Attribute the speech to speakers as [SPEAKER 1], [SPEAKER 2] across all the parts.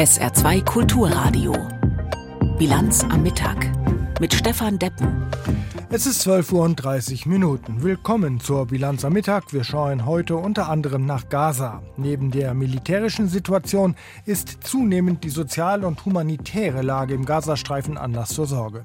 [SPEAKER 1] SR2 Kulturradio. Bilanz am Mittag mit Stefan Deppen.
[SPEAKER 2] Es ist 12 Uhr und 30 Minuten. Willkommen zur Bilanz am Mittag. Wir schauen heute unter anderem nach Gaza. Neben der militärischen Situation ist zunehmend die sozial- und humanitäre Lage im Gazastreifen Anlass zur Sorge.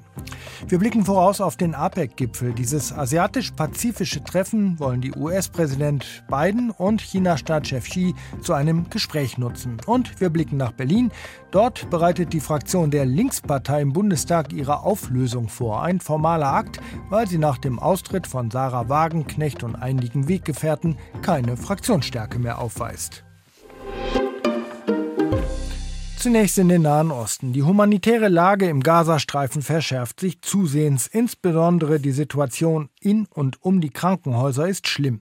[SPEAKER 2] Wir blicken voraus auf den APEC-Gipfel. Dieses asiatisch-pazifische Treffen wollen die US-Präsident Biden und China-Staatschef Xi zu einem Gespräch nutzen. Und wir blicken nach Berlin. Dort bereitet die Fraktion der Linkspartei im Bundestag ihre Auflösung vor. Ein formaler Akt, weil sie nach dem Austritt von Sarah Wagenknecht und einigen Weggefährten keine Fraktionsstärke mehr aufweist. Zunächst in den Nahen Osten. Die humanitäre Lage im Gazastreifen verschärft sich zusehends. Insbesondere die Situation in und um die Krankenhäuser ist schlimm.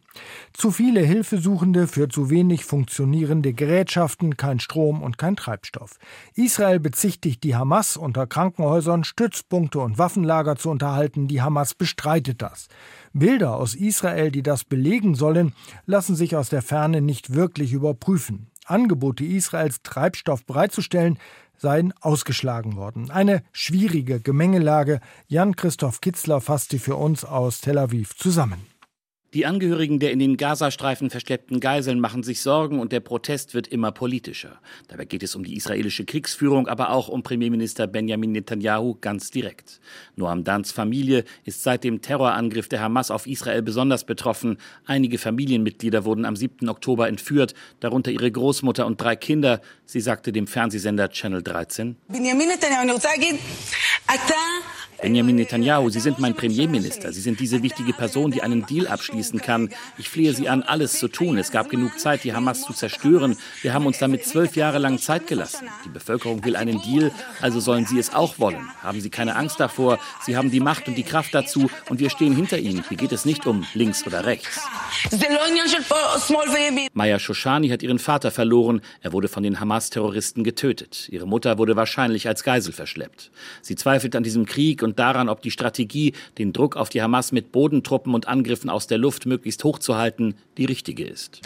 [SPEAKER 2] Zu viele Hilfesuchende für zu wenig funktionierende Gerätschaften, kein Strom und kein Treibstoff. Israel bezichtigt die Hamas, unter Krankenhäusern Stützpunkte und Waffenlager zu unterhalten. Die Hamas bestreitet das. Bilder aus Israel, die das belegen sollen, lassen sich aus der Ferne nicht wirklich überprüfen. Angebote Israels, Treibstoff bereitzustellen, seien ausgeschlagen worden. Eine schwierige Gemengelage. Jan-Christoph Kitzler fasst sie für uns aus Tel Aviv zusammen.
[SPEAKER 3] Die Angehörigen der in den Gazastreifen versteckten Geiseln machen sich Sorgen und der Protest wird immer politischer. Dabei geht es um die israelische Kriegsführung, aber auch um Premierminister Benjamin Netanyahu ganz direkt. Noam Dans Familie ist seit dem Terrorangriff der Hamas auf Israel besonders betroffen. Einige Familienmitglieder wurden am 7. Oktober entführt, darunter ihre Großmutter und drei Kinder. Sie sagte dem Fernsehsender Channel 13. Benjamin Netanyahu, Sie sind mein Premierminister. Sie sind diese wichtige Person, die einen Deal abschließen kann. Ich flehe Sie an, alles zu tun. Es gab genug Zeit, die Hamas zu zerstören. Wir haben uns damit zwölf Jahre lang Zeit gelassen. Die Bevölkerung will einen Deal, also sollen Sie es auch wollen. Haben Sie keine Angst davor. Sie haben die Macht und die Kraft dazu und wir stehen hinter Ihnen. Hier geht es nicht um links oder rechts. Maya Shoshani hat ihren Vater verloren. Er wurde von den Hamas-Terroristen getötet. Ihre Mutter wurde wahrscheinlich als Geisel verschleppt. Sie zweifelt an diesem Krieg und daran, ob die Strategie, den Druck auf die Hamas mit Bodentruppen und Angriffen aus der Luft möglichst hochzuhalten, die richtige ist.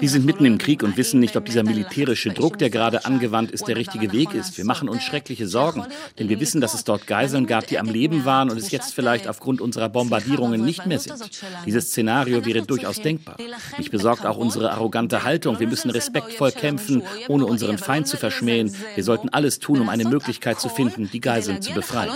[SPEAKER 3] Wir sind mitten im Krieg und wissen nicht, ob dieser militärische Druck, der gerade angewandt ist, der richtige Weg ist. Wir machen uns schreckliche Sorgen, denn wir wissen, dass es dort Geiseln gab, die am Leben waren und es jetzt vielleicht aufgrund unserer Bombardierungen nicht mehr sind. Dieses Szenario wäre durchaus denkbar. Mich besorgt auch unsere arrogante Haltung. Wir müssen respektvoll kämpfen, ohne unseren Feind zu verschmähen. Wir sollten alles tun, um eine Möglichkeit zu finden, die Geiseln zu befreien.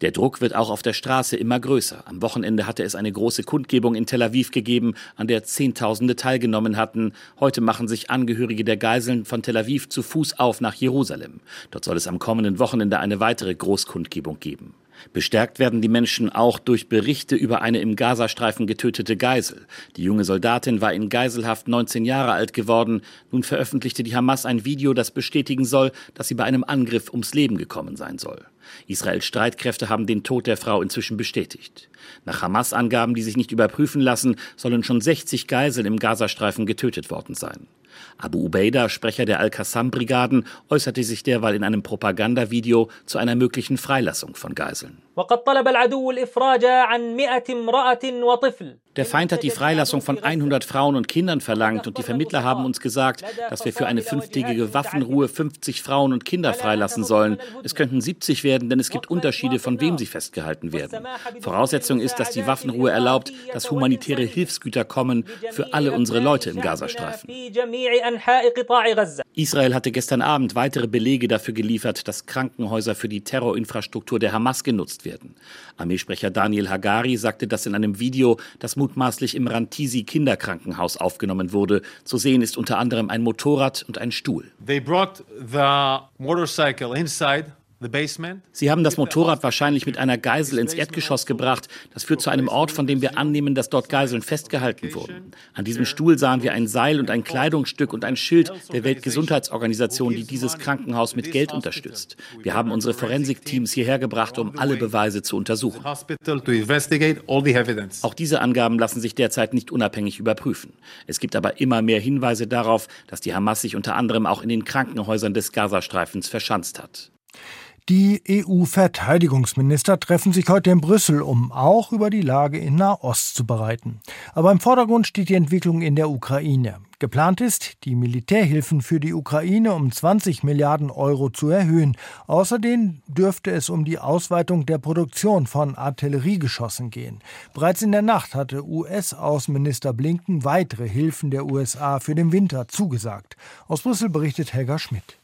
[SPEAKER 3] Der Druck wird auch auf der Straße immer größer. Am Wochenende hatte es eine große Kundgebung in Tel Aviv gegeben, an der Zehntausende teilgenommen hatten. Heute machen sich Angehörige der Geiseln von Tel Aviv zu Fuß auf nach Jerusalem. Dort soll es am kommenden Wochenende eine weitere Großkundgebung geben. Bestärkt werden die Menschen auch durch Berichte über eine im Gazastreifen getötete Geisel. Die junge Soldatin war in Geiselhaft 19 Jahre alt geworden. Nun veröffentlichte die Hamas ein Video, das bestätigen soll, dass sie bei einem Angriff ums Leben gekommen sein soll. Israels Streitkräfte haben den Tod der Frau inzwischen bestätigt. Nach Hamas-Angaben, die sich nicht überprüfen lassen, sollen schon 60 Geiseln im Gazastreifen getötet worden sein. Abu Ubaida, Sprecher der Al-Qassam-Brigaden, äußerte sich derweil in einem Propagandavideo zu einer möglichen Freilassung von Geiseln. Der Feind hat die Freilassung von 100 Frauen und Kindern verlangt und die Vermittler haben uns gesagt, dass wir für eine fünftägige Waffenruhe 50 Frauen und Kinder freilassen sollen. Es könnten 70 werden, denn es gibt Unterschiede, von wem sie festgehalten werden. Voraussetzung ist, dass die Waffenruhe erlaubt, dass humanitäre Hilfsgüter kommen für alle unsere Leute im Gazastreifen. Israel hatte gestern Abend weitere Belege dafür geliefert, dass Krankenhäuser für die Terrorinfrastruktur der Hamas genutzt werden. Armeesprecher Daniel Hagari sagte das in einem Video, das mutmaßlich im Rantisi Kinderkrankenhaus aufgenommen wurde. Zu sehen ist unter anderem ein Motorrad und ein Stuhl. They brought the motorcycle inside Sie haben das Motorrad wahrscheinlich mit einer Geisel ins Erdgeschoss gebracht. Das führt zu einem Ort, von dem wir annehmen, dass dort Geiseln festgehalten wurden. An diesem Stuhl sahen wir ein Seil und ein Kleidungsstück und ein Schild der Weltgesundheitsorganisation, die dieses Krankenhaus mit Geld unterstützt. Wir haben unsere Forensikteams hierher gebracht, um alle Beweise zu untersuchen. Auch diese Angaben lassen sich derzeit nicht unabhängig überprüfen. Es gibt aber immer mehr Hinweise darauf, dass die Hamas sich unter anderem auch in den Krankenhäusern des Gazastreifens verschanzt hat.
[SPEAKER 2] Die EU-Verteidigungsminister treffen sich heute in Brüssel, um auch über die Lage in Nahost zu bereiten. Aber im Vordergrund steht die Entwicklung in der Ukraine. Geplant ist, die Militärhilfen für die Ukraine um 20 Milliarden Euro zu erhöhen. Außerdem dürfte es um die Ausweitung der Produktion von Artilleriegeschossen gehen. Bereits in der Nacht hatte US-Außenminister Blinken weitere Hilfen der USA für den Winter zugesagt. Aus Brüssel berichtet Helga Schmidt.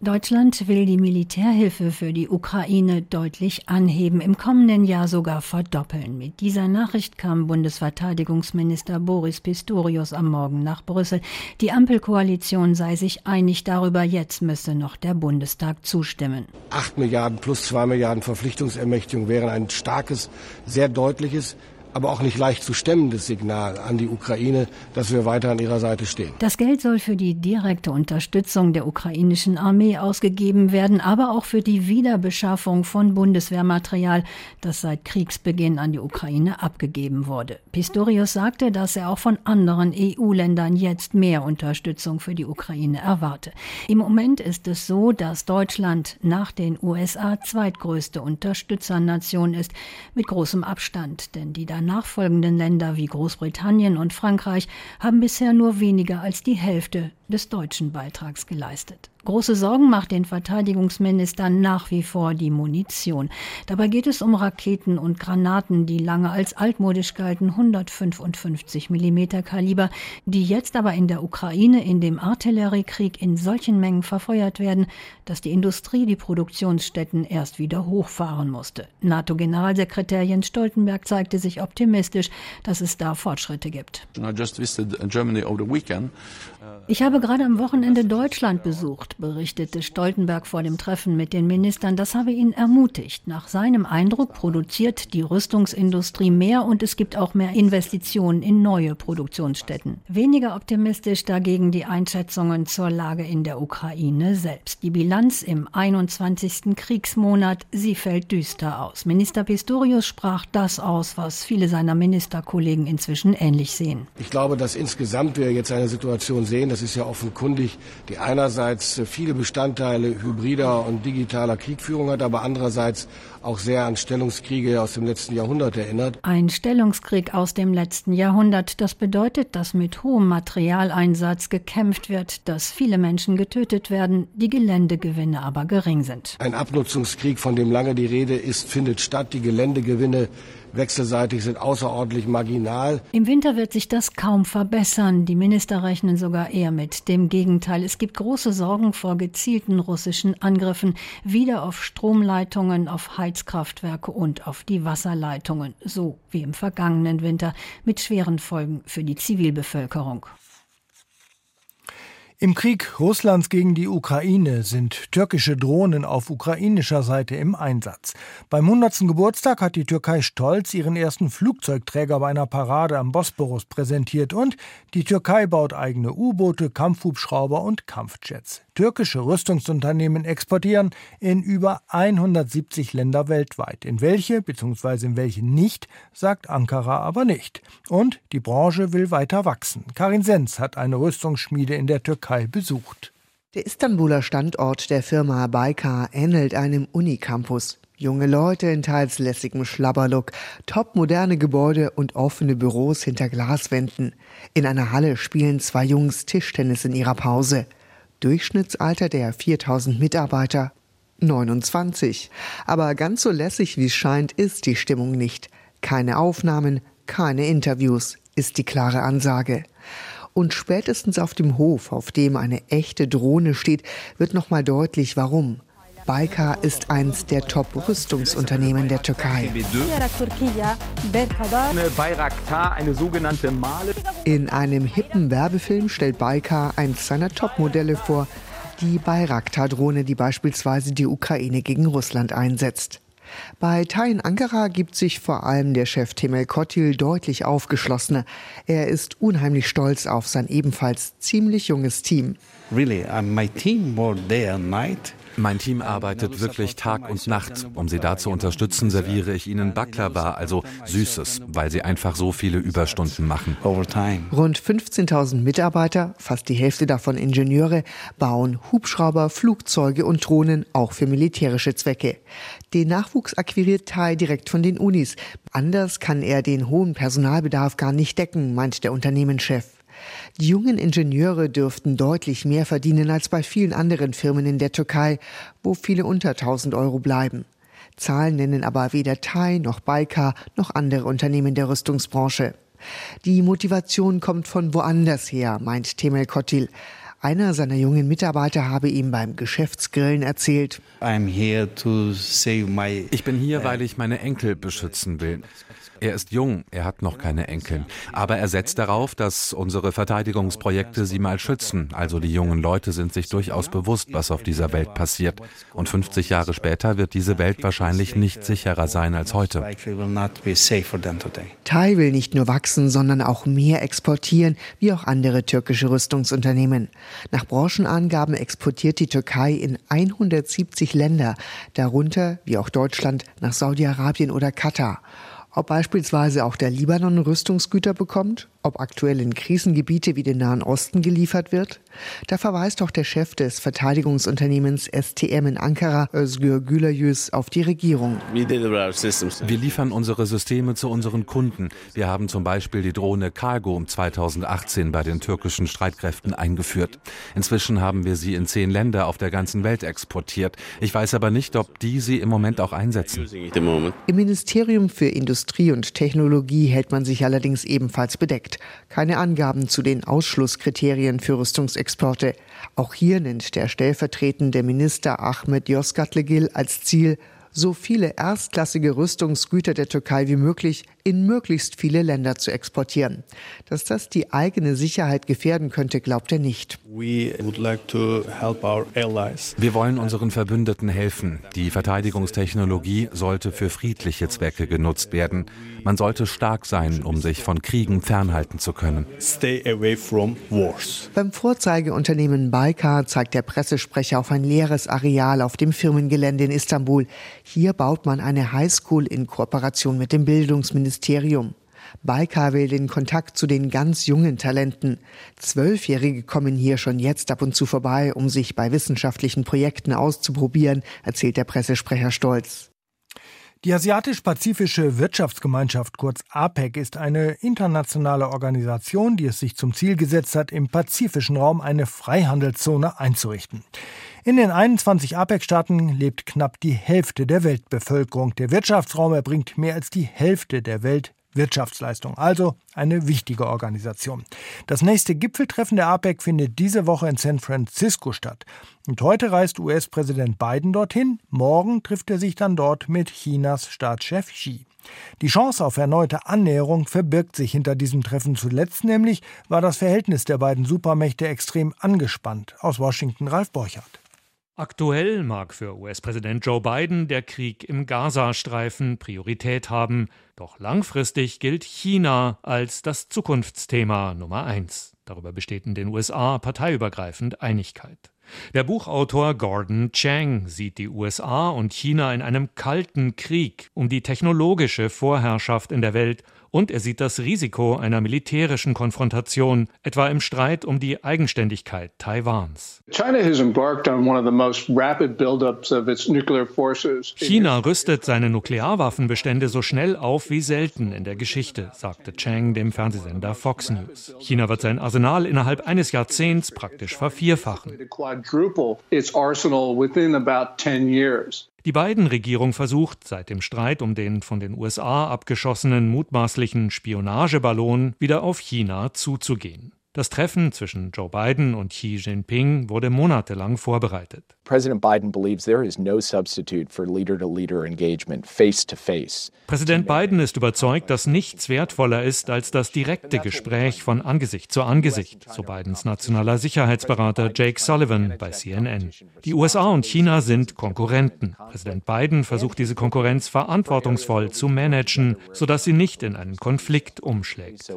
[SPEAKER 4] Deutschland will die Militärhilfe für die Ukraine deutlich anheben, im kommenden Jahr sogar verdoppeln. Mit dieser Nachricht kam Bundesverteidigungsminister Boris Pistorius am Morgen nach Brüssel. Die Ampelkoalition sei sich einig darüber, jetzt müsse noch der Bundestag zustimmen.
[SPEAKER 5] Acht Milliarden plus zwei Milliarden Verpflichtungsermächtigung wären ein starkes, sehr deutliches aber auch nicht leicht zu stemmendes Signal an die Ukraine, dass wir weiter an ihrer Seite stehen.
[SPEAKER 4] Das Geld soll für die direkte Unterstützung der ukrainischen Armee ausgegeben werden, aber auch für die Wiederbeschaffung von Bundeswehrmaterial, das seit Kriegsbeginn an die Ukraine abgegeben wurde. Pistorius sagte, dass er auch von anderen EU-Ländern jetzt mehr Unterstützung für die Ukraine erwarte. Im Moment ist es so, dass Deutschland nach den USA zweitgrößte Unterstützernation ist, mit großem Abstand, denn die nachfolgenden Länder wie Großbritannien und Frankreich haben bisher nur weniger als die Hälfte des deutschen Beitrags geleistet. Große Sorgen macht den Verteidigungsministern nach wie vor die Munition. Dabei geht es um Raketen und Granaten, die lange als altmodisch galten 155 mm Kaliber, die jetzt aber in der Ukraine in dem Artilleriekrieg in solchen Mengen verfeuert werden, dass die Industrie die Produktionsstätten erst wieder hochfahren musste. NATO-Generalsekretär Jens Stoltenberg zeigte sich optimistisch, dass es da Fortschritte gibt. Ich habe gerade am Wochenende Deutschland besucht, berichtete Stoltenberg vor dem Treffen mit den Ministern. Das habe ihn ermutigt. Nach seinem Eindruck produziert die Rüstungsindustrie mehr und es gibt auch mehr Investitionen in neue Produktionsstätten. Weniger optimistisch dagegen die Einschätzungen zur Lage in der Ukraine selbst. Die Bilanz im 21. Kriegsmonat, sie fällt düster aus. Minister Pistorius sprach das aus, was viele seiner Ministerkollegen inzwischen ähnlich sehen.
[SPEAKER 5] Ich glaube, dass insgesamt wir jetzt eine Situation sehen, das ist ja offenkundig, die einerseits viele Bestandteile hybrider und digitaler Kriegführung hat, aber andererseits auch sehr an Stellungskriege aus dem letzten Jahrhundert erinnert.
[SPEAKER 4] Ein Stellungskrieg aus dem letzten Jahrhundert, das bedeutet, dass mit hohem Materialeinsatz gekämpft wird, dass viele Menschen getötet werden, die Geländegewinne aber gering sind.
[SPEAKER 5] Ein Abnutzungskrieg, von dem lange die Rede ist, findet statt. Die Geländegewinne wechselseitig sind außerordentlich marginal.
[SPEAKER 4] Im Winter wird sich das kaum verbessern. Die Minister rechnen sogar eher mit dem Gegenteil. Es gibt große Sorgen vor gezielten russischen Angriffen, wieder auf Stromleitungen, auf Heizkraftwerke und auf die Wasserleitungen, so wie im vergangenen Winter, mit schweren Folgen für die Zivilbevölkerung.
[SPEAKER 2] Im Krieg Russlands gegen die Ukraine sind türkische Drohnen auf ukrainischer Seite im Einsatz. Beim 100. Geburtstag hat die Türkei stolz ihren ersten Flugzeugträger bei einer Parade am Bosporus präsentiert und die Türkei baut eigene U-Boote, Kampfhubschrauber und Kampfjets. Türkische Rüstungsunternehmen exportieren in über 170 Länder weltweit. In welche bzw. in welche nicht, sagt Ankara aber nicht. Und die Branche will weiter wachsen. Karin Sens hat eine Rüstungsschmiede in der Türkei besucht.
[SPEAKER 6] Der Istanbuler Standort der Firma Baykar ähnelt einem Unicampus. Junge Leute in teils lässigem Schlabberlook, topmoderne Gebäude und offene Büros hinter Glaswänden. In einer Halle spielen zwei Jungs Tischtennis in ihrer Pause. Durchschnittsalter der 4000 Mitarbeiter 29. Aber ganz so lässig wie es scheint, ist die Stimmung nicht. Keine Aufnahmen, keine Interviews, ist die klare Ansage. Und spätestens auf dem Hof, auf dem eine echte Drohne steht, wird nochmal deutlich, warum. Baykar ist eins der Top-Rüstungsunternehmen der Türkei.
[SPEAKER 7] eine sogenannte Male.
[SPEAKER 6] In einem hippen Werbefilm stellt Baykar eins seiner Top-Modelle vor, die Bayraktar-Drohne, die beispielsweise die Ukraine gegen Russland einsetzt. Bei Tayin Ankara gibt sich vor allem der Chef Temel Kotil deutlich aufgeschlossener. Er ist unheimlich stolz auf sein ebenfalls ziemlich junges Team.
[SPEAKER 8] Really, uh, my team work day and night
[SPEAKER 9] mein Team arbeitet wirklich Tag und Nacht. Um sie da zu unterstützen, serviere ich ihnen Baklava, also Süßes, weil sie einfach so viele Überstunden machen.
[SPEAKER 6] Rund 15.000 Mitarbeiter, fast die Hälfte davon Ingenieure, bauen Hubschrauber, Flugzeuge und Drohnen auch für militärische Zwecke. Den Nachwuchs akquiriert Tai direkt von den Unis. Anders kann er den hohen Personalbedarf gar nicht decken, meint der Unternehmenschef. Die jungen Ingenieure dürften deutlich mehr verdienen als bei vielen anderen Firmen in der Türkei, wo viele unter 1000 Euro bleiben. Zahlen nennen aber weder Thai noch Baikar noch andere Unternehmen der Rüstungsbranche. Die Motivation kommt von woanders her, meint Temel Kotil. Einer seiner jungen Mitarbeiter habe ihm beim Geschäftsgrillen erzählt.
[SPEAKER 9] Ich bin hier, weil ich meine Enkel beschützen will. Er ist jung, er hat noch keine Enkel. Aber er setzt darauf, dass unsere Verteidigungsprojekte sie mal schützen. Also die jungen Leute sind sich durchaus bewusst, was auf dieser Welt passiert. Und 50 Jahre später wird diese Welt wahrscheinlich nicht sicherer sein als heute.
[SPEAKER 6] Thai will nicht nur wachsen, sondern auch mehr exportieren, wie auch andere türkische Rüstungsunternehmen. Nach Branchenangaben exportiert die Türkei in 170 Länder, darunter, wie auch Deutschland, nach Saudi-Arabien oder Katar ob beispielsweise auch der Libanon Rüstungsgüter bekommt ob aktuell in Krisengebiete wie den Nahen Osten geliefert wird? Da verweist auch der Chef des Verteidigungsunternehmens STM in Ankara, Özgür Gülayüz, auf die Regierung.
[SPEAKER 9] Wir liefern unsere Systeme zu unseren Kunden. Wir haben zum Beispiel die Drohne Cargo 2018 bei den türkischen Streitkräften eingeführt. Inzwischen haben wir sie in zehn Länder auf der ganzen Welt exportiert. Ich weiß aber nicht, ob die sie im Moment auch einsetzen.
[SPEAKER 6] Im Ministerium für Industrie und Technologie hält man sich allerdings ebenfalls bedeckt keine Angaben zu den Ausschlusskriterien für Rüstungsexporte. Auch hier nennt der stellvertretende Minister Ahmed Yozgatligil als Ziel, so viele erstklassige Rüstungsgüter der Türkei wie möglich in möglichst viele Länder zu exportieren. Dass das die eigene Sicherheit gefährden könnte, glaubt er nicht. Wir
[SPEAKER 9] wollen unseren Verbündeten helfen. Die Verteidigungstechnologie sollte für friedliche Zwecke genutzt werden. Man sollte stark sein, um sich von Kriegen fernhalten zu können.
[SPEAKER 6] Beim Vorzeigeunternehmen Baykar zeigt der Pressesprecher auf ein leeres Areal auf dem Firmengelände in Istanbul. Hier baut man eine Highschool in Kooperation mit dem Bildungsministerium. Ministerium. Baikar will den Kontakt zu den ganz jungen Talenten. Zwölfjährige kommen hier schon jetzt ab und zu vorbei, um sich bei wissenschaftlichen Projekten auszuprobieren, erzählt der Pressesprecher stolz.
[SPEAKER 2] Die Asiatisch-Pazifische Wirtschaftsgemeinschaft, kurz APEC, ist eine internationale Organisation, die es sich zum Ziel gesetzt hat, im pazifischen Raum eine Freihandelszone einzurichten. In den 21 APEC-Staaten lebt knapp die Hälfte der Weltbevölkerung. Der Wirtschaftsraum erbringt mehr als die Hälfte der Weltwirtschaftsleistung, also eine wichtige Organisation. Das nächste Gipfeltreffen der APEC findet diese Woche in San Francisco statt. Und heute reist US-Präsident Biden dorthin, morgen trifft er sich dann dort mit Chinas Staatschef Xi. Die Chance auf erneute Annäherung verbirgt sich hinter diesem Treffen. Zuletzt nämlich war das Verhältnis der beiden Supermächte extrem angespannt. Aus Washington Ralf Borchardt.
[SPEAKER 10] Aktuell mag für US-Präsident Joe Biden der Krieg im Gazastreifen Priorität haben, doch langfristig gilt China als das Zukunftsthema Nummer eins. Darüber besteht in den USA parteiübergreifend Einigkeit. Der Buchautor Gordon Chang sieht die USA und China in einem kalten Krieg um die technologische Vorherrschaft in der Welt und er sieht das Risiko einer militärischen Konfrontation, etwa im Streit um die Eigenständigkeit Taiwans. China rüstet seine Nuklearwaffenbestände so schnell auf wie selten in der Geschichte, sagte Chang dem Fernsehsender Fox News. China wird sein Arsenal innerhalb eines Jahrzehnts praktisch vervierfachen. Die Biden-Regierung versucht, seit dem Streit um den von den USA abgeschossenen mutmaßlichen Spionageballon wieder auf China zuzugehen. Das Treffen zwischen Joe Biden und Xi Jinping wurde monatelang vorbereitet. Präsident Biden believes there is no substitute for leader-to-leader engagement face to face. Präsident Biden ist überzeugt, dass nichts wertvoller ist als das direkte Gespräch von Angesicht zu Angesicht, so Bidens nationaler Sicherheitsberater Jake Sullivan bei CNN. Die USA und China sind Konkurrenten. Präsident Biden versucht diese Konkurrenz verantwortungsvoll zu managen, sodass sie nicht in einen Konflikt umschlägt.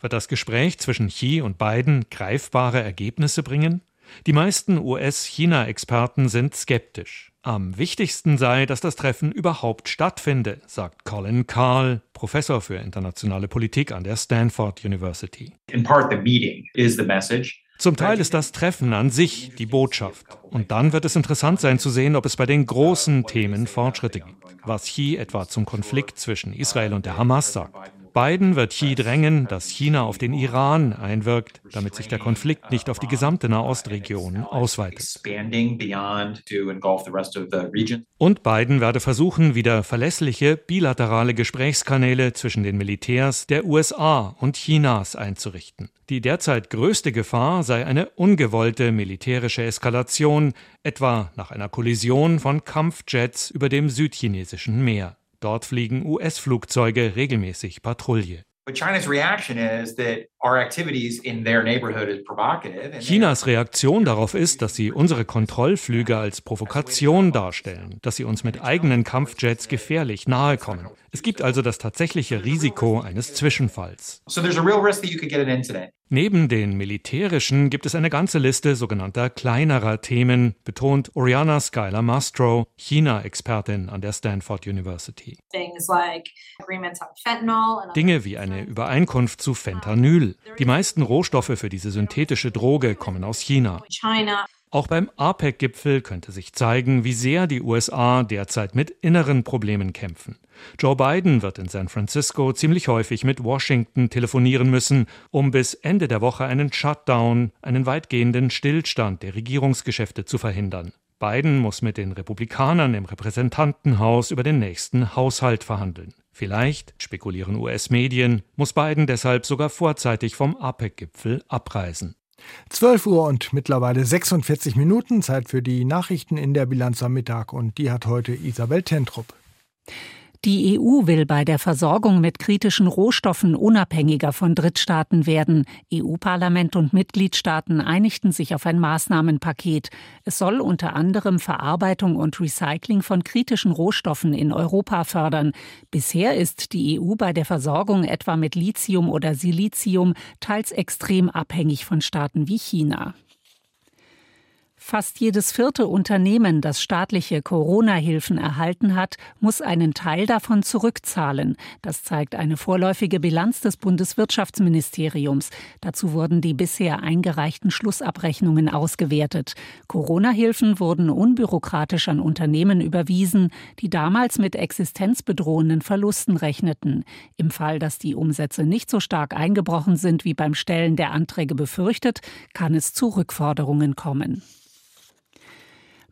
[SPEAKER 10] Wird das Gespräch zwischen Xi und Biden greifbare Ergebnisse bringen? Die meisten US-China-Experten sind skeptisch. Am wichtigsten sei, dass das Treffen überhaupt stattfinde, sagt Colin Carl, Professor für internationale Politik an der Stanford University. Zum Teil ist das Treffen an sich die Botschaft. Und dann wird es interessant sein zu sehen, ob es bei den großen Themen Fortschritte gibt. Was Xi etwa zum Konflikt zwischen Israel und der Hamas sagt Biden wird Xi drängen, dass China auf den Iran einwirkt, damit sich der Konflikt nicht auf die gesamte Nahostregion ausweitet. Und Biden werde versuchen, wieder verlässliche bilaterale Gesprächskanäle zwischen den Militärs der USA und Chinas einzurichten. Die derzeit größte Gefahr sei eine ungewollte militärische Eskalation, etwa nach einer Kollision von Kampfjets über dem südchinesischen Meer. Dort fliegen US-Flugzeuge regelmäßig Patrouille. Chinas Reaktion darauf ist, dass sie unsere Kontrollflüge als Provokation darstellen, dass sie uns mit eigenen Kampfjets gefährlich nahe kommen. Es gibt also das tatsächliche Risiko eines Zwischenfalls. Neben den militärischen gibt es eine ganze Liste sogenannter kleinerer Themen, betont Oriana Skylar Mastro, China-Expertin an der Stanford University. Dinge wie eine Übereinkunft zu Fentanyl. Die meisten Rohstoffe für diese synthetische Droge kommen aus China. Auch beim APEC-Gipfel könnte sich zeigen, wie sehr die USA derzeit mit inneren Problemen kämpfen. Joe Biden wird in San Francisco ziemlich häufig mit Washington telefonieren müssen, um bis Ende der Woche einen Shutdown, einen weitgehenden Stillstand der Regierungsgeschäfte zu verhindern. Biden muss mit den Republikanern im Repräsentantenhaus über den nächsten Haushalt verhandeln. Vielleicht, spekulieren US-Medien, muss Biden deshalb sogar vorzeitig vom APEC-Gipfel abreisen.
[SPEAKER 2] 12 Uhr und mittlerweile 46 Minuten Zeit für die Nachrichten in der Bilanz am Mittag und die hat heute Isabel Tentrup.
[SPEAKER 11] Die EU will bei der Versorgung mit kritischen Rohstoffen unabhängiger von Drittstaaten werden. EU-Parlament und Mitgliedstaaten einigten sich auf ein Maßnahmenpaket. Es soll unter anderem Verarbeitung und Recycling von kritischen Rohstoffen in Europa fördern. Bisher ist die EU bei der Versorgung etwa mit Lithium oder Silizium teils extrem abhängig von Staaten wie China. Fast jedes vierte Unternehmen, das staatliche Corona-Hilfen erhalten hat, muss einen Teil davon zurückzahlen. Das zeigt eine vorläufige Bilanz des Bundeswirtschaftsministeriums. Dazu wurden die bisher eingereichten Schlussabrechnungen ausgewertet. Corona-Hilfen wurden unbürokratisch an Unternehmen überwiesen, die damals mit existenzbedrohenden Verlusten rechneten. Im Fall, dass die Umsätze nicht so stark eingebrochen sind wie beim Stellen der Anträge befürchtet, kann es zu Rückforderungen kommen.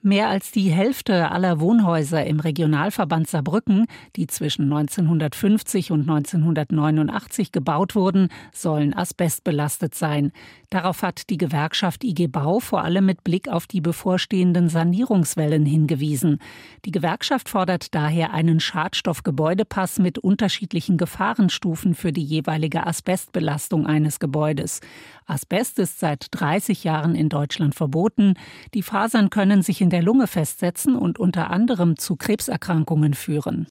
[SPEAKER 11] Mehr als die Hälfte aller Wohnhäuser im Regionalverband Saarbrücken, die zwischen 1950 und 1989 gebaut wurden, sollen asbestbelastet sein. Darauf hat die Gewerkschaft IG Bau vor allem mit Blick auf die bevorstehenden Sanierungswellen hingewiesen. Die Gewerkschaft fordert daher einen Schadstoffgebäudepass mit unterschiedlichen Gefahrenstufen für die jeweilige Asbestbelastung eines Gebäudes. Asbest ist seit 30 Jahren in Deutschland verboten. Die Fasern können sich in der Lunge festsetzen und unter anderem zu Krebserkrankungen führen.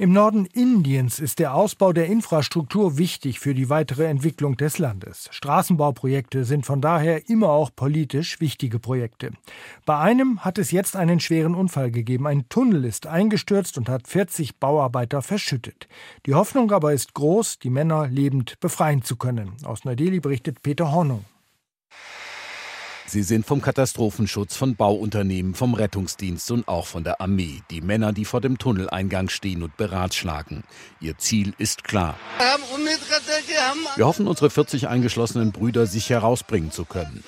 [SPEAKER 2] Im Norden Indiens ist der Ausbau der Infrastruktur wichtig für die weitere Entwicklung des Landes. Straßenbauprojekte sind von daher immer auch politisch wichtige Projekte. Bei einem hat es jetzt einen schweren Unfall gegeben. Ein Tunnel ist eingestürzt und hat 40 Bauarbeiter verschüttet. Die Hoffnung aber ist groß, die Männer lebend befreien zu können. Aus Neu-Delhi berichtet Peter Hornung.
[SPEAKER 12] Sie sind vom Katastrophenschutz, von Bauunternehmen, vom Rettungsdienst und auch von der Armee. Die Männer, die vor dem Tunneleingang stehen und beratschlagen. Ihr Ziel ist klar. Wir hoffen, unsere 40 eingeschlossenen Brüder sich herausbringen zu können.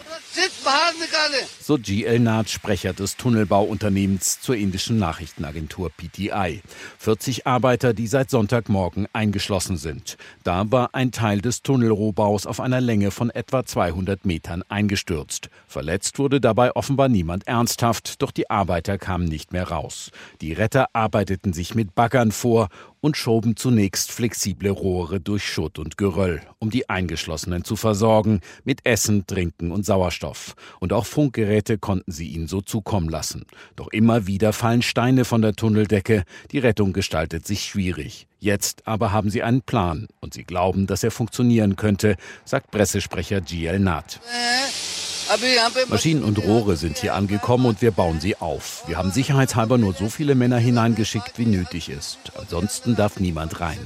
[SPEAKER 12] So GL Nath, Sprecher des Tunnelbauunternehmens zur indischen Nachrichtenagentur PTI. 40 Arbeiter, die seit Sonntagmorgen eingeschlossen sind. Da war ein Teil des Tunnelrohbaus auf einer Länge von etwa 200 Metern eingestürzt. Verletzt wurde dabei offenbar niemand ernsthaft, doch die Arbeiter kamen nicht mehr raus. Die Retter arbeiteten sich mit Baggern vor und schoben zunächst flexible Rohre durch Schutt und Geröll, um die Eingeschlossenen zu versorgen mit Essen, Trinken und Sauerstoff. Und auch Funkgeräte konnten sie ihnen so zukommen lassen. Doch immer wieder fallen Steine von der Tunneldecke. Die Rettung gestaltet sich schwierig. Jetzt aber haben sie einen Plan und sie glauben, dass er funktionieren könnte, sagt Pressesprecher GL Nath. Maschinen und Rohre sind hier angekommen und wir bauen sie auf. Wir haben sicherheitshalber nur so viele Männer hineingeschickt, wie nötig ist. Ansonsten darf niemand rein.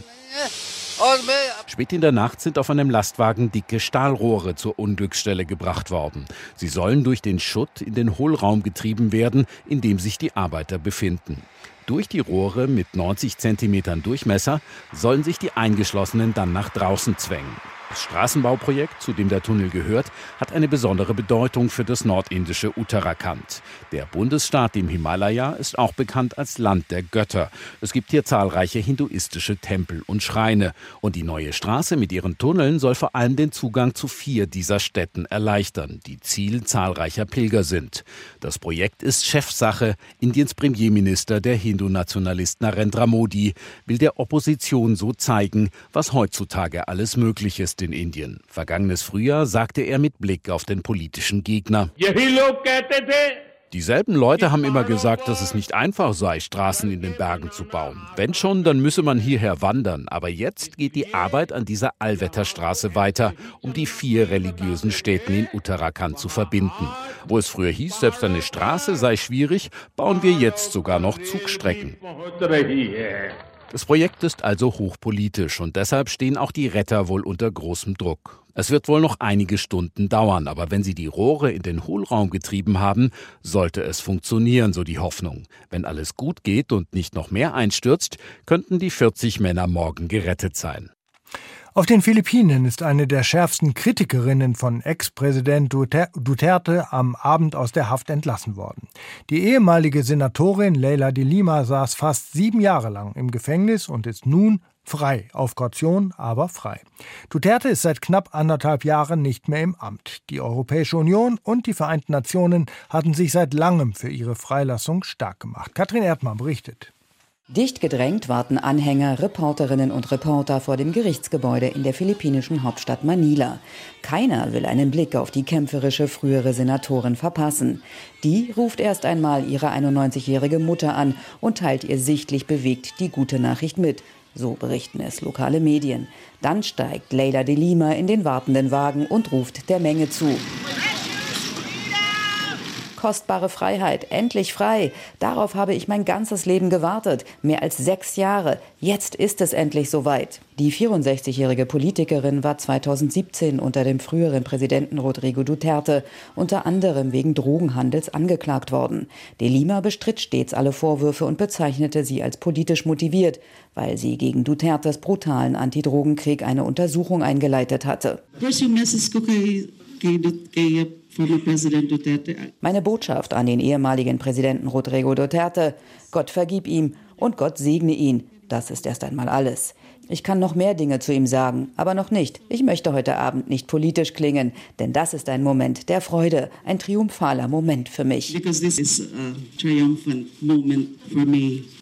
[SPEAKER 12] Spät in der Nacht sind auf einem Lastwagen dicke Stahlrohre zur Unglücksstelle gebracht worden. Sie sollen durch den Schutt in den Hohlraum getrieben werden, in dem sich die Arbeiter befinden. Durch die Rohre mit 90 Zentimetern Durchmesser sollen sich die Eingeschlossenen dann nach draußen zwängen. Das Straßenbauprojekt, zu dem der Tunnel gehört, hat eine besondere Bedeutung für das nordindische Uttarakhand. Der Bundesstaat im Himalaya ist auch bekannt als Land der Götter. Es gibt hier zahlreiche hinduistische Tempel und Schreine. Und die neue Straße mit ihren Tunneln soll vor allem den Zugang zu vier dieser Städten erleichtern, die Ziel zahlreicher Pilger sind. Das Projekt ist Chefsache. Indiens Premierminister, der Hindu-Nationalist Narendra Modi, will der Opposition so zeigen, was heutzutage alles möglich ist in Indien. Vergangenes Frühjahr sagte er mit Blick auf den politischen Gegner. Dieselben Leute haben immer gesagt, dass es nicht einfach sei, Straßen in den Bergen zu bauen. Wenn schon, dann müsse man hierher wandern. Aber jetzt geht die Arbeit an dieser Allwetterstraße weiter, um die vier religiösen Städten in Uttarakhand zu verbinden. Wo es früher hieß, selbst eine Straße sei schwierig, bauen wir jetzt sogar noch Zugstrecken. Das Projekt ist also hochpolitisch und deshalb stehen auch die Retter wohl unter großem Druck. Es wird wohl noch einige Stunden dauern, aber wenn sie die Rohre in den Hohlraum getrieben haben, sollte es funktionieren, so die Hoffnung. Wenn alles gut geht und nicht noch mehr einstürzt, könnten die 40 Männer morgen gerettet sein.
[SPEAKER 2] Auf den Philippinen ist eine der schärfsten Kritikerinnen von Ex-Präsident Duterte am Abend aus der Haft entlassen worden. Die ehemalige Senatorin Leila de Lima saß fast sieben Jahre lang im Gefängnis und ist nun frei, auf Kaution, aber frei. Duterte ist seit knapp anderthalb Jahren nicht mehr im Amt. Die Europäische Union und die Vereinten Nationen hatten sich seit langem für ihre Freilassung stark gemacht. Katrin Erdmann berichtet.
[SPEAKER 13] Dicht gedrängt warten Anhänger, Reporterinnen und Reporter vor dem Gerichtsgebäude in der philippinischen Hauptstadt Manila. Keiner will einen Blick auf die kämpferische frühere Senatorin verpassen. Die ruft erst einmal ihre 91-jährige Mutter an und teilt ihr sichtlich bewegt die gute Nachricht mit. So berichten es lokale Medien. Dann steigt Leila de Lima in den wartenden Wagen und ruft der Menge zu kostbare Freiheit, endlich frei. Darauf habe ich mein ganzes Leben gewartet, mehr als sechs Jahre. Jetzt ist es endlich soweit. Die 64-jährige Politikerin war 2017 unter dem früheren Präsidenten Rodrigo Duterte unter anderem wegen Drogenhandels angeklagt worden. De Lima bestritt stets alle Vorwürfe und bezeichnete sie als politisch motiviert, weil sie gegen Dutertes brutalen Antidrogenkrieg eine Untersuchung eingeleitet hatte. Meine Botschaft an den ehemaligen Präsidenten Rodrigo Duterte, Gott vergib ihm und Gott segne ihn. Das ist erst einmal alles. Ich kann noch mehr Dinge zu ihm sagen, aber noch nicht. Ich möchte heute Abend nicht politisch klingen, denn das ist ein Moment der Freude, ein triumphaler Moment für mich.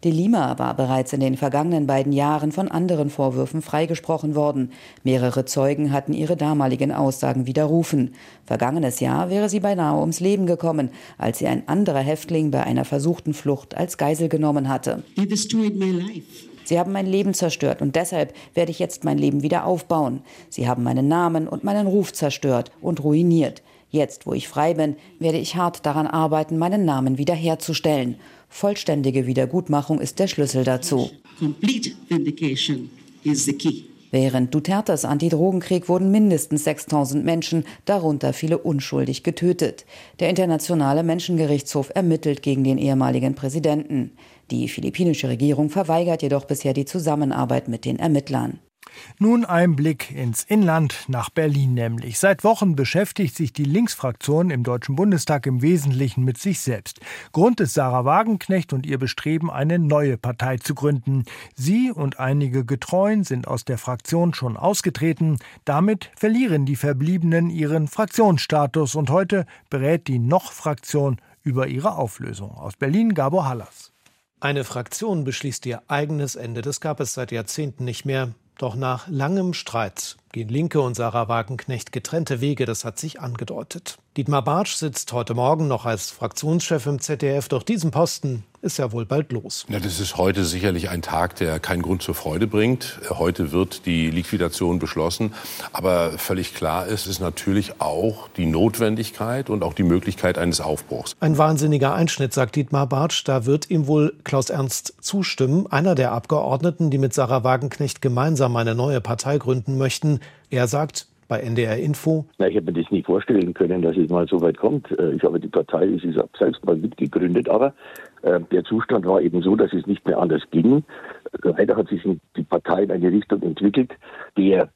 [SPEAKER 13] De Lima war bereits in den vergangenen beiden Jahren von anderen Vorwürfen freigesprochen worden. Mehrere Zeugen hatten ihre damaligen Aussagen widerrufen. Vergangenes Jahr wäre sie beinahe ums Leben gekommen, als sie ein anderer Häftling bei einer versuchten Flucht als Geisel genommen hatte. They destroyed my life. Sie haben mein Leben zerstört und deshalb werde ich jetzt mein Leben wieder aufbauen. Sie haben meinen Namen und meinen Ruf zerstört und ruiniert. Jetzt, wo ich frei bin, werde ich hart daran arbeiten, meinen Namen wiederherzustellen. Vollständige Wiedergutmachung ist der Schlüssel dazu. Während Dutertes Antidrogenkrieg wurden mindestens 6000 Menschen, darunter viele unschuldig, getötet. Der Internationale Menschengerichtshof ermittelt gegen den ehemaligen Präsidenten. Die philippinische Regierung verweigert jedoch bisher die Zusammenarbeit mit den Ermittlern.
[SPEAKER 2] Nun ein Blick ins Inland nach Berlin nämlich. Seit Wochen beschäftigt sich die Linksfraktion im Deutschen Bundestag im Wesentlichen mit sich selbst. Grund ist Sarah Wagenknecht und ihr Bestreben, eine neue Partei zu gründen. Sie und einige Getreuen sind aus der Fraktion schon ausgetreten. Damit verlieren die Verbliebenen ihren Fraktionsstatus und heute berät die Noch-Fraktion über ihre Auflösung. Aus Berlin Gabor Hallas.
[SPEAKER 14] Eine Fraktion beschließt ihr eigenes Ende. Das gab es seit Jahrzehnten nicht mehr. Doch nach langem Streit gehen Linke und Sarah Wagenknecht getrennte Wege. Das hat sich angedeutet. Dietmar Bartsch sitzt heute Morgen noch als Fraktionschef im ZDF, doch diesen Posten ist ja wohl bald los.
[SPEAKER 15] Ja, das ist heute sicherlich ein Tag, der keinen Grund zur Freude bringt. Heute wird die Liquidation beschlossen. Aber völlig klar ist, ist natürlich auch die Notwendigkeit und auch die Möglichkeit eines Aufbruchs.
[SPEAKER 14] Ein wahnsinniger Einschnitt, sagt Dietmar Bartsch. Da wird ihm wohl Klaus Ernst zustimmen, einer der Abgeordneten, die mit Sarah Wagenknecht gemeinsam eine neue Partei gründen möchten. Er sagt, bei NDR Info.
[SPEAKER 16] Na, ich hätte mir das nie vorstellen können, dass es mal so weit kommt. Äh, ich habe die Partei, ich habe selbst mal mitgegründet, aber äh, der Zustand war eben so, dass es nicht mehr anders ging. Leider hat sich die Partei in eine Richtung entwickelt, der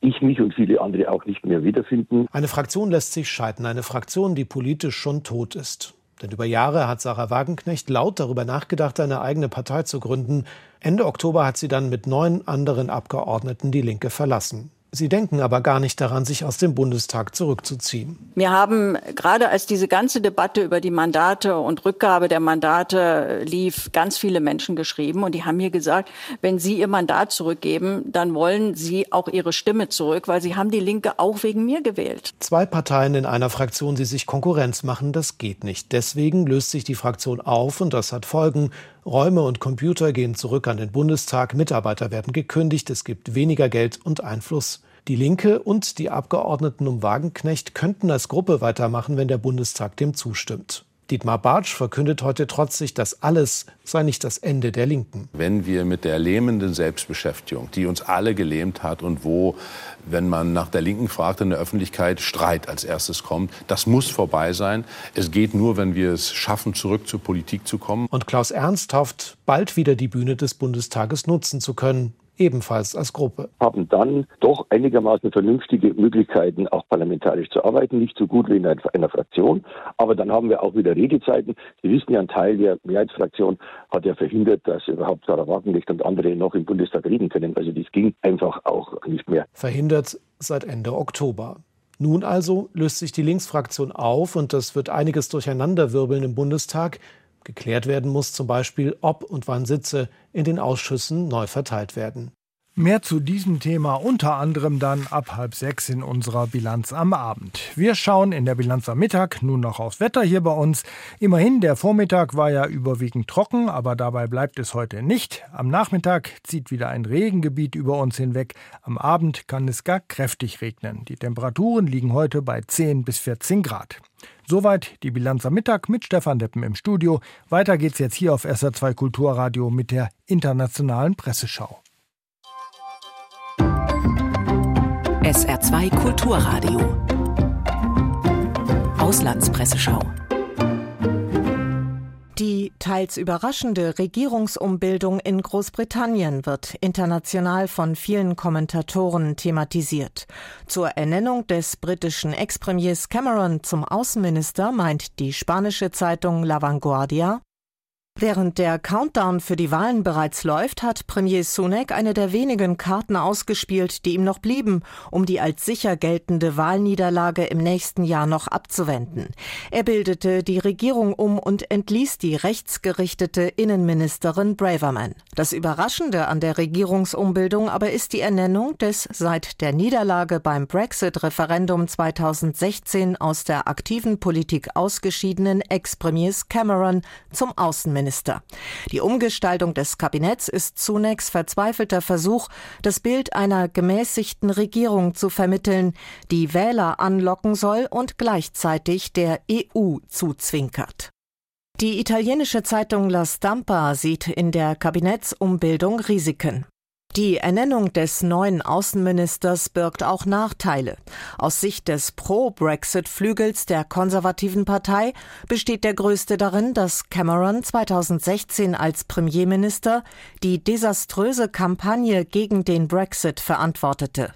[SPEAKER 16] ich mich und viele andere auch nicht mehr wiederfinden.
[SPEAKER 14] Eine Fraktion lässt sich scheiden, eine Fraktion, die politisch schon tot ist. Denn über Jahre hat Sarah Wagenknecht laut darüber nachgedacht, eine eigene Partei zu gründen. Ende Oktober hat sie dann mit neun anderen Abgeordneten die Linke verlassen. Sie denken aber gar nicht daran, sich aus dem Bundestag zurückzuziehen.
[SPEAKER 17] Wir haben gerade als diese ganze Debatte über die Mandate und Rückgabe der Mandate lief, ganz viele Menschen geschrieben und die haben mir gesagt, wenn Sie Ihr Mandat zurückgeben, dann wollen Sie auch Ihre Stimme zurück, weil Sie haben die Linke auch wegen mir gewählt.
[SPEAKER 14] Zwei Parteien in einer Fraktion, die sich Konkurrenz machen, das geht nicht. Deswegen löst sich die Fraktion auf und das hat Folgen. Räume und Computer gehen zurück an den Bundestag, Mitarbeiter werden gekündigt, es gibt weniger Geld und Einfluss. Die Linke und die Abgeordneten um Wagenknecht könnten als Gruppe weitermachen, wenn der Bundestag dem zustimmt. Dietmar Bartsch verkündet heute trotzig, dass alles sei nicht das Ende der Linken.
[SPEAKER 15] Wenn wir mit der lähmenden Selbstbeschäftigung, die uns alle gelähmt hat und wo, wenn man nach der Linken fragt in der Öffentlichkeit, Streit als erstes kommt, das muss vorbei sein. Es geht nur, wenn wir es schaffen, zurück zur Politik zu kommen.
[SPEAKER 14] Und Klaus Ernst hofft, bald wieder die Bühne des Bundestages nutzen zu können ebenfalls als Gruppe.
[SPEAKER 16] Haben dann doch einigermaßen vernünftige Möglichkeiten, auch parlamentarisch zu arbeiten. Nicht so gut wie in einer Fraktion, aber dann haben wir auch wieder Redezeiten. Sie wissen ja, ein Teil der Mehrheitsfraktion hat ja verhindert, dass überhaupt Sarah Wagenknecht und andere noch im Bundestag reden können. Also das ging einfach auch nicht mehr.
[SPEAKER 14] Verhindert seit Ende Oktober. Nun also löst sich die Linksfraktion auf und das wird einiges durcheinanderwirbeln im Bundestag. Geklärt werden muss zum Beispiel, ob und wann Sitze in den Ausschüssen neu verteilt werden.
[SPEAKER 2] Mehr zu diesem Thema unter anderem dann ab halb sechs in unserer Bilanz am Abend. Wir schauen in der Bilanz am Mittag nun noch aufs Wetter hier bei uns. Immerhin, der Vormittag war ja überwiegend trocken, aber dabei bleibt es heute nicht. Am Nachmittag zieht wieder ein Regengebiet über uns hinweg. Am Abend kann es gar kräftig regnen. Die Temperaturen liegen heute bei 10 bis 14 Grad. Soweit die Bilanz am Mittag mit Stefan Deppen im Studio. Weiter geht's jetzt hier auf SR2 Kulturradio mit der internationalen Presseschau.
[SPEAKER 1] SR2 Kulturradio Auslandspresseschau
[SPEAKER 18] die teils überraschende Regierungsumbildung in Großbritannien wird international von vielen Kommentatoren thematisiert. Zur Ernennung des britischen Ex-Premiers Cameron zum Außenminister meint die spanische Zeitung La Vanguardia, Während der Countdown für die Wahlen bereits läuft, hat Premier Sunak eine der wenigen Karten ausgespielt, die ihm noch blieben, um die als sicher geltende Wahlniederlage im nächsten Jahr noch abzuwenden. Er bildete die Regierung um und entließ die rechtsgerichtete Innenministerin Braverman. Das Überraschende an der Regierungsumbildung aber ist die Ernennung des seit der Niederlage beim Brexit-Referendum 2016 aus der aktiven Politik ausgeschiedenen Ex-Premiers Cameron zum Außenminister. Premierminister. Die Umgestaltung des Kabinetts ist zunächst verzweifelter Versuch, das Bild einer gemäßigten Regierung zu vermitteln, die Wähler anlocken soll und gleichzeitig der EU zuzwinkert. Die italienische Zeitung La Stampa sieht in der Kabinettsumbildung Risiken. Die Ernennung des neuen Außenministers birgt auch Nachteile. Aus Sicht des Pro-Brexit-Flügels der konservativen Partei besteht der größte darin, dass Cameron 2016 als Premierminister die desaströse Kampagne gegen den Brexit verantwortete.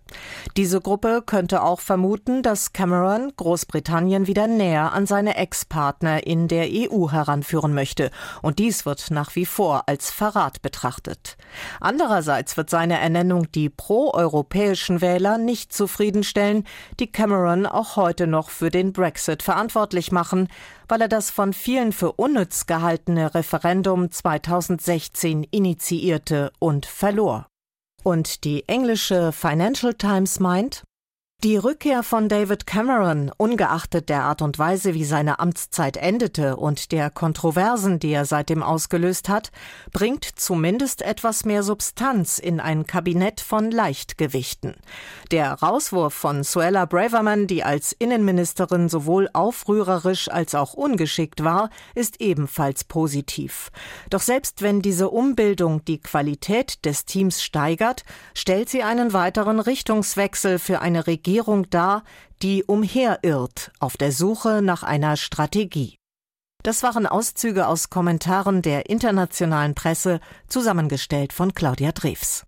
[SPEAKER 18] Diese Gruppe könnte auch vermuten, dass Cameron Großbritannien wieder näher an seine Ex-Partner in der EU heranführen möchte. Und dies wird nach wie vor als Verrat betrachtet. Andererseits wird seine Ernennung die pro-europäischen Wähler nicht zufriedenstellen, die Cameron auch heute noch für den Brexit verantwortlich machen, weil er das von vielen für unnütz gehaltene Referendum 2016 initiierte und verlor. Und die englische Financial Times meint, Die Rückkehr von David Cameron, ungeachtet der Art und Weise, wie seine Amtszeit endete und der Kontroversen, die er seitdem ausgelöst hat, bringt zumindest etwas mehr Substanz in ein Kabinett von Leichtgewichten. Der Rauswurf von Suella Braverman, die als Innenministerin sowohl aufrührerisch als auch ungeschickt war, ist ebenfalls positiv. Doch selbst wenn diese Umbildung die Qualität des Teams steigert, stellt sie einen weiteren Richtungswechsel für eine Regierung Regierung dar, die umherirrt auf der Suche nach einer Strategie. Das waren Auszüge aus Kommentaren der internationalen Presse, zusammengestellt von Claudia Drews.